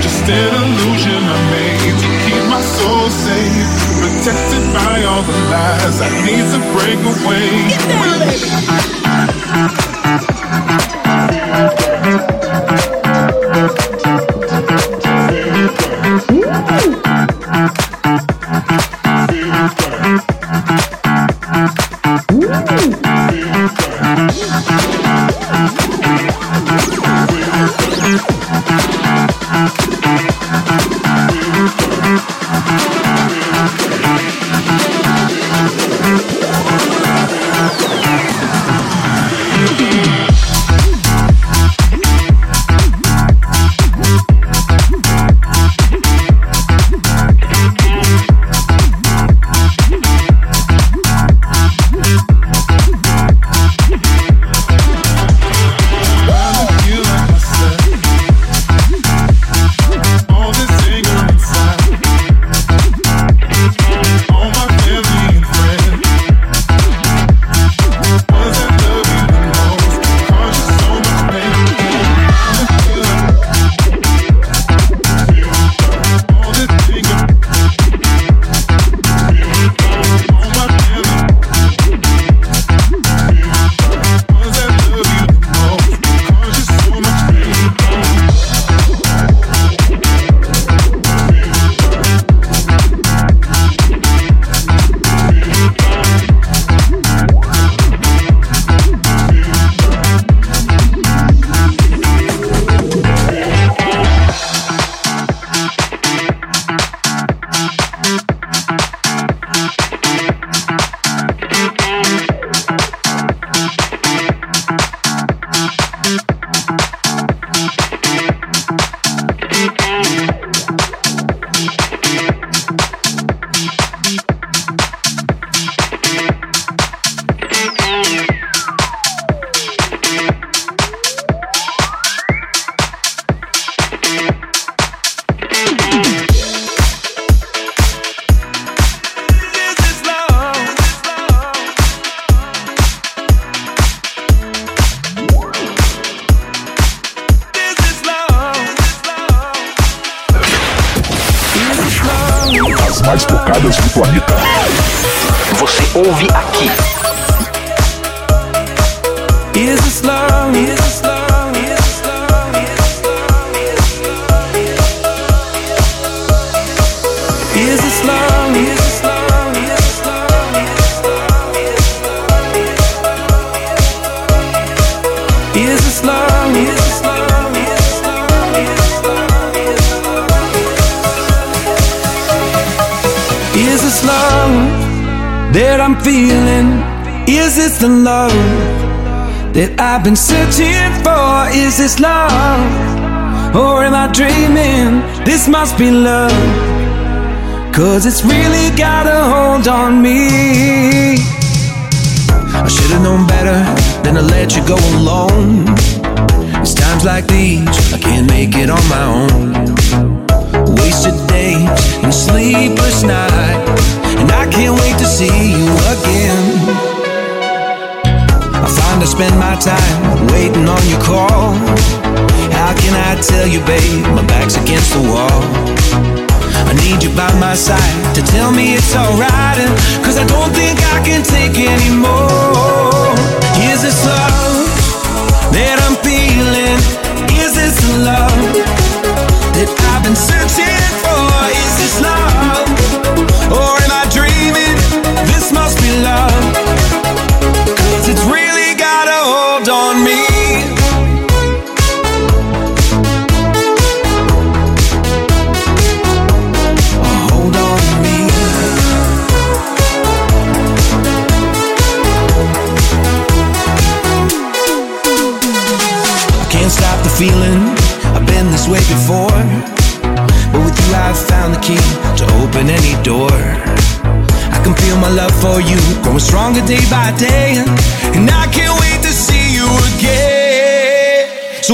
Just an illusion I made to keep my soul safe. Protected by all the lies, I need to break away. disagree.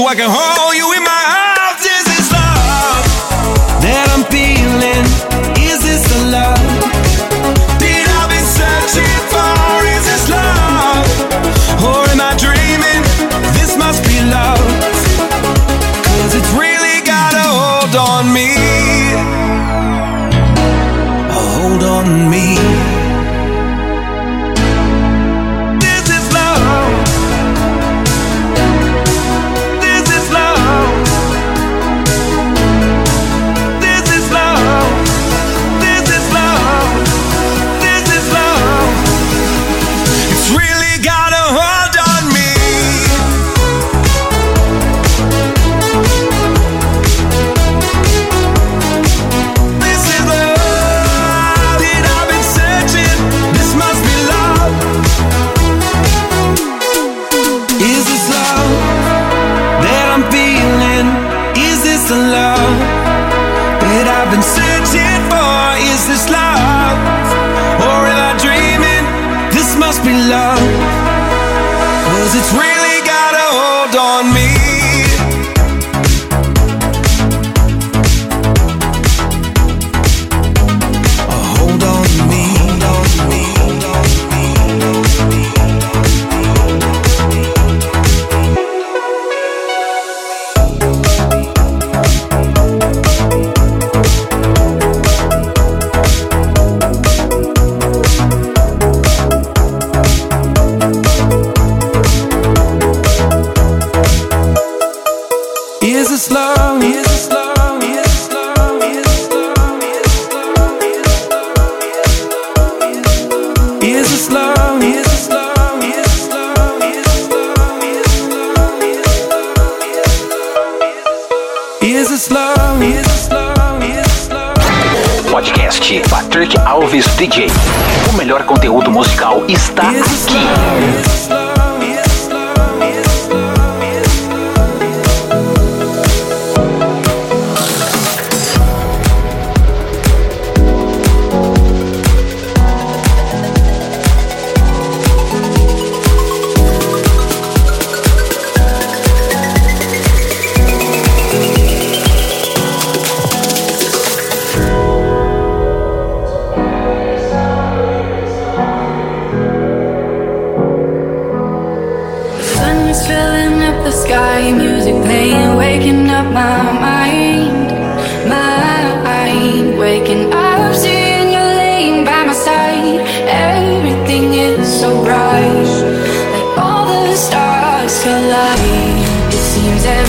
Like a hold. I've been searching for is this love, or am I dreaming? This must be love, Cause it's really got a hold on me.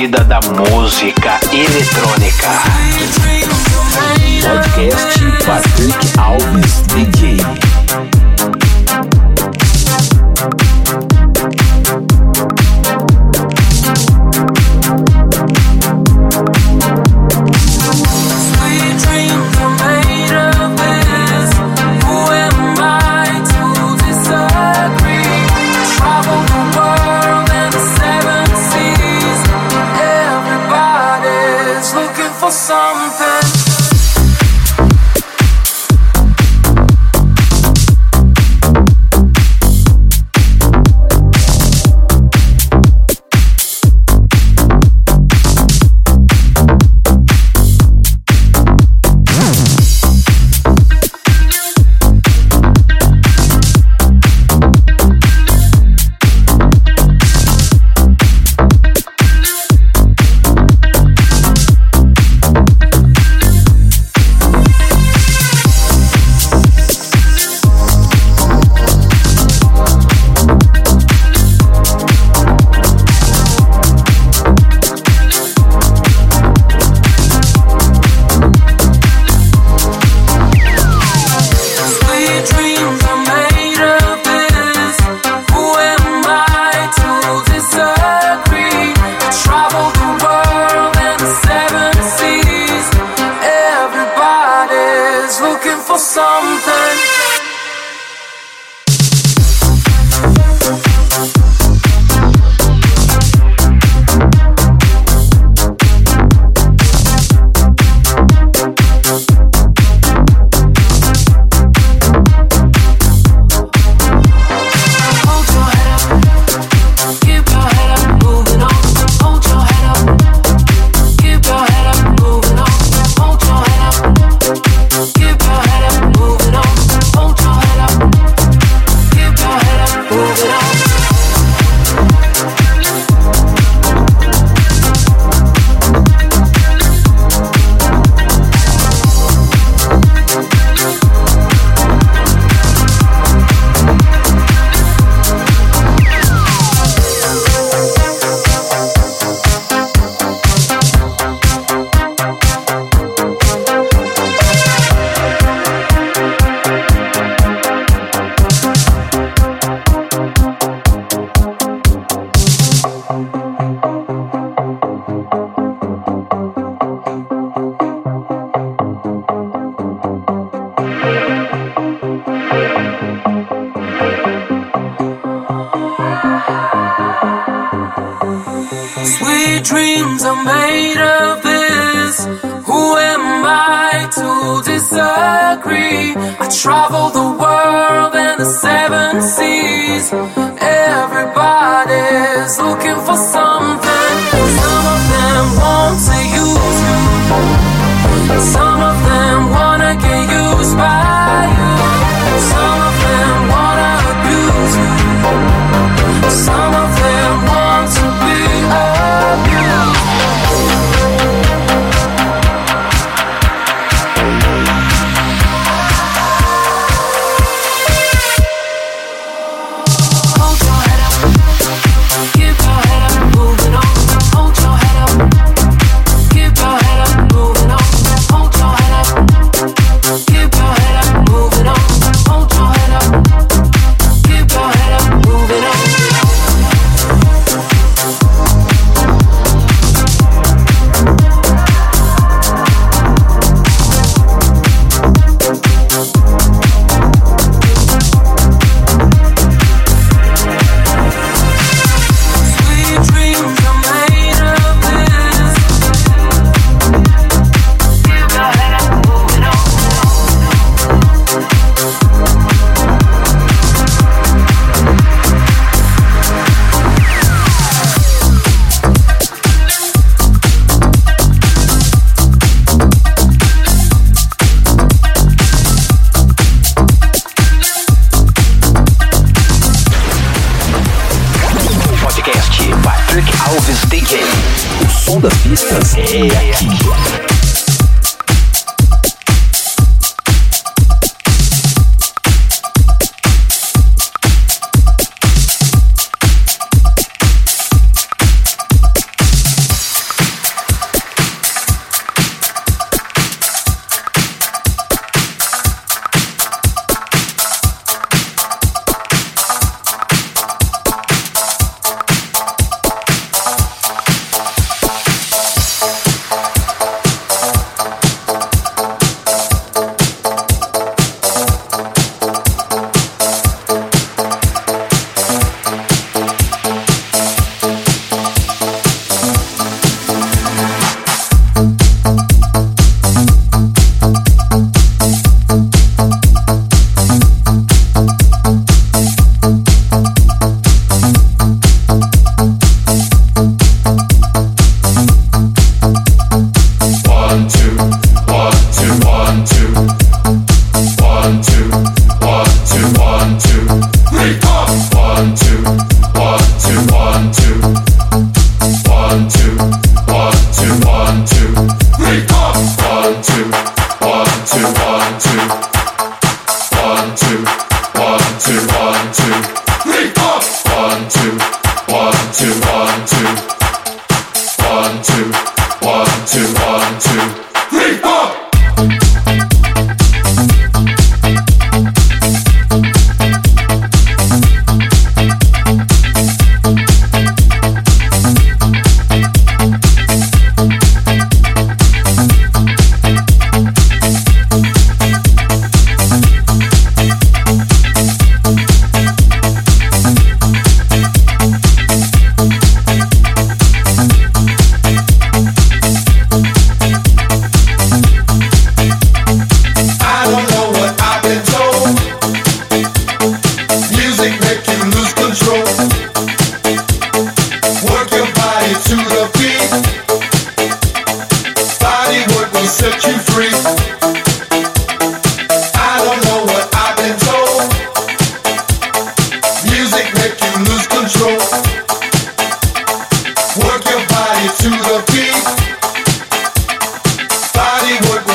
vida da música eletrônica. Podcast Patrick Alves DJ.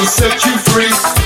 Set you free.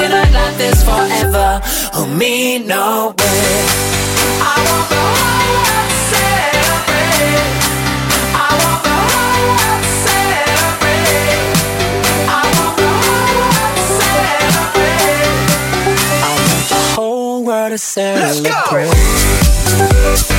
it up like this forever. Oh, me, no way. I want the whole world to celebrate. I want the whole world to celebrate. I want the whole world to celebrate. Let's go.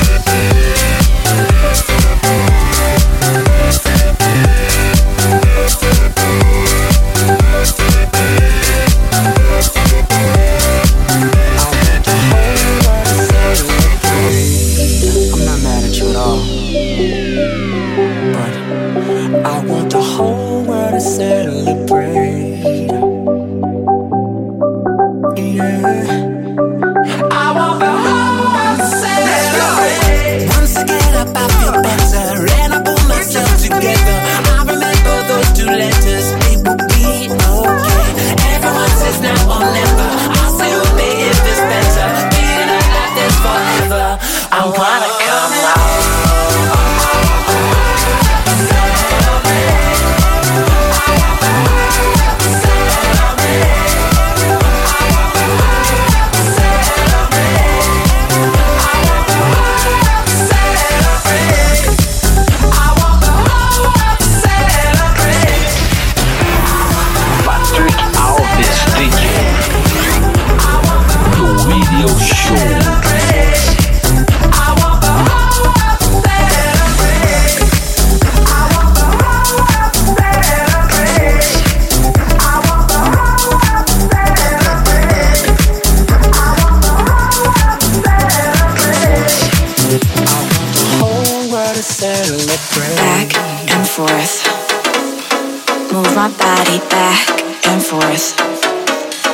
And forth.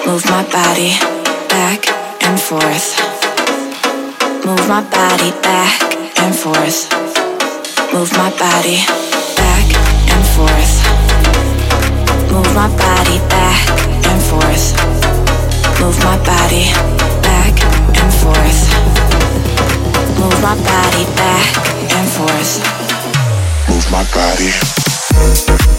Move my body back and forth. Move my body back and forth. Move my body back and forth. Move my body back and forth. Move my body back and forth. Move my body back and forth. Move my body.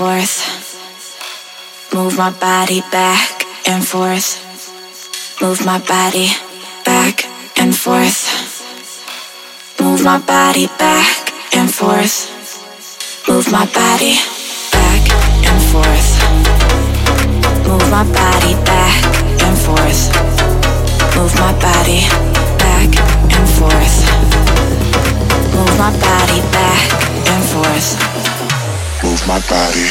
Forth. Move my body back and forth. Move my body back and forth. Move my body back and forth. Move my body back and forth. Move my body back and forth. Move my body back and forth. Move my body back and forth. Move my body.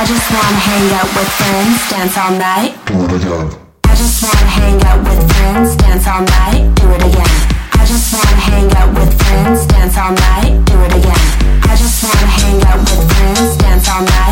I just wanna hang out with friends, dance all night. Do it again. I just wanna hang out with friends, dance all night. Do it again. I just wanna hang out with friends, dance all night. Do it again. I just wanna hang out with friends, dance all night.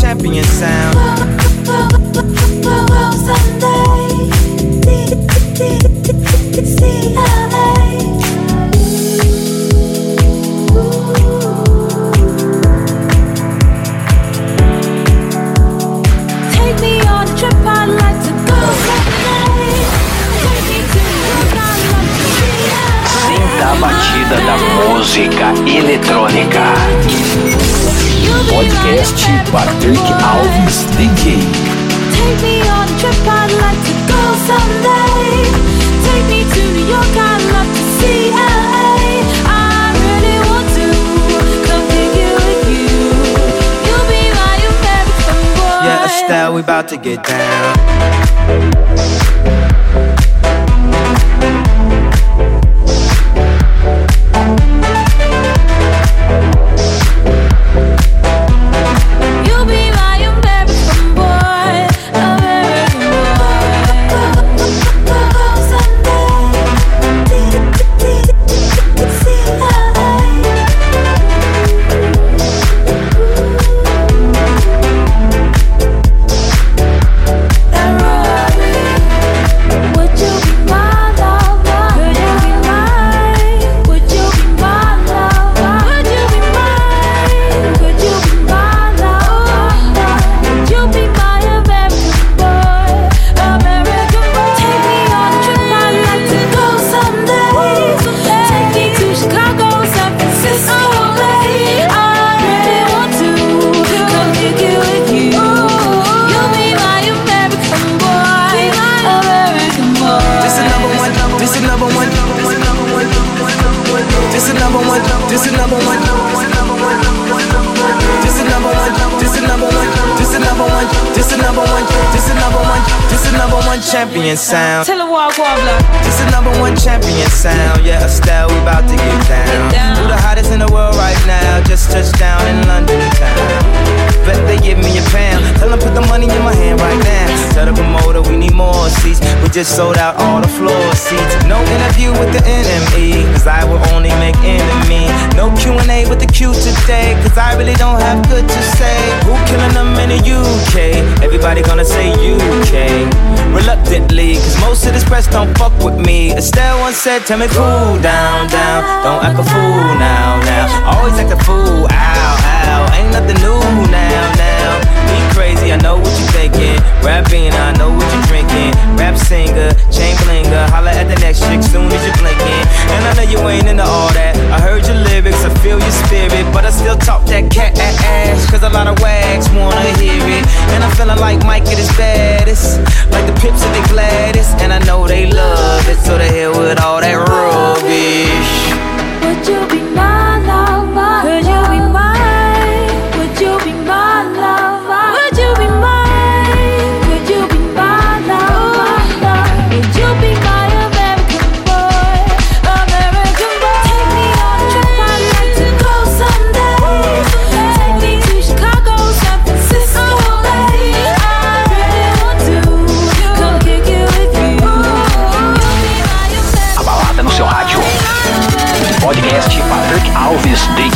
champion sound. Batida da música eletrônica. Podcast Patrick Alves DJ. Take me on a trip, I'd like to go someday. Take me to New York, I'd love to see LA. I really want to come pick you with you. You'll be my American boy. Yeah, Estelle, we about to get down. Champion sound. Tell her walk, wobbler. This another one champion sound. Yeah, Estelle, we about to get down. Who the hottest in the world right now? Just touched down in London town. Bet they give me a pound. Tell them put the money in my hand right now. Tell the promoter we need more seats. We just sold out all the floor seats. No interview with the NME, cause I will only make enemy. No Q&A with the Q today, cause I really don't have good to say. Who killing them in the UK? Everybody gonna say UK. Reluctantly, cause most of this press don't fuck with me. Estelle once said, tell me cool down, down. Don't act a fool now, now. Always act a fool, ow, ow. Ain't nothing new now, now. Be crazy, I know what you're thinking. Rapping, I know what you're drinking. Rap singer, chain blinger. Holla at the next chick soon as you blinking. And I know you ain't into all that. I heard your lyrics, I feel your spirit. But I still talk that cat ass. Cause a lot of wags wanna hear it. And I'm feeling like Mike at his baddest. Like the pips at the Gladys. And I know they love it. So the hell with all that rubbish. Would you be my Elvis D.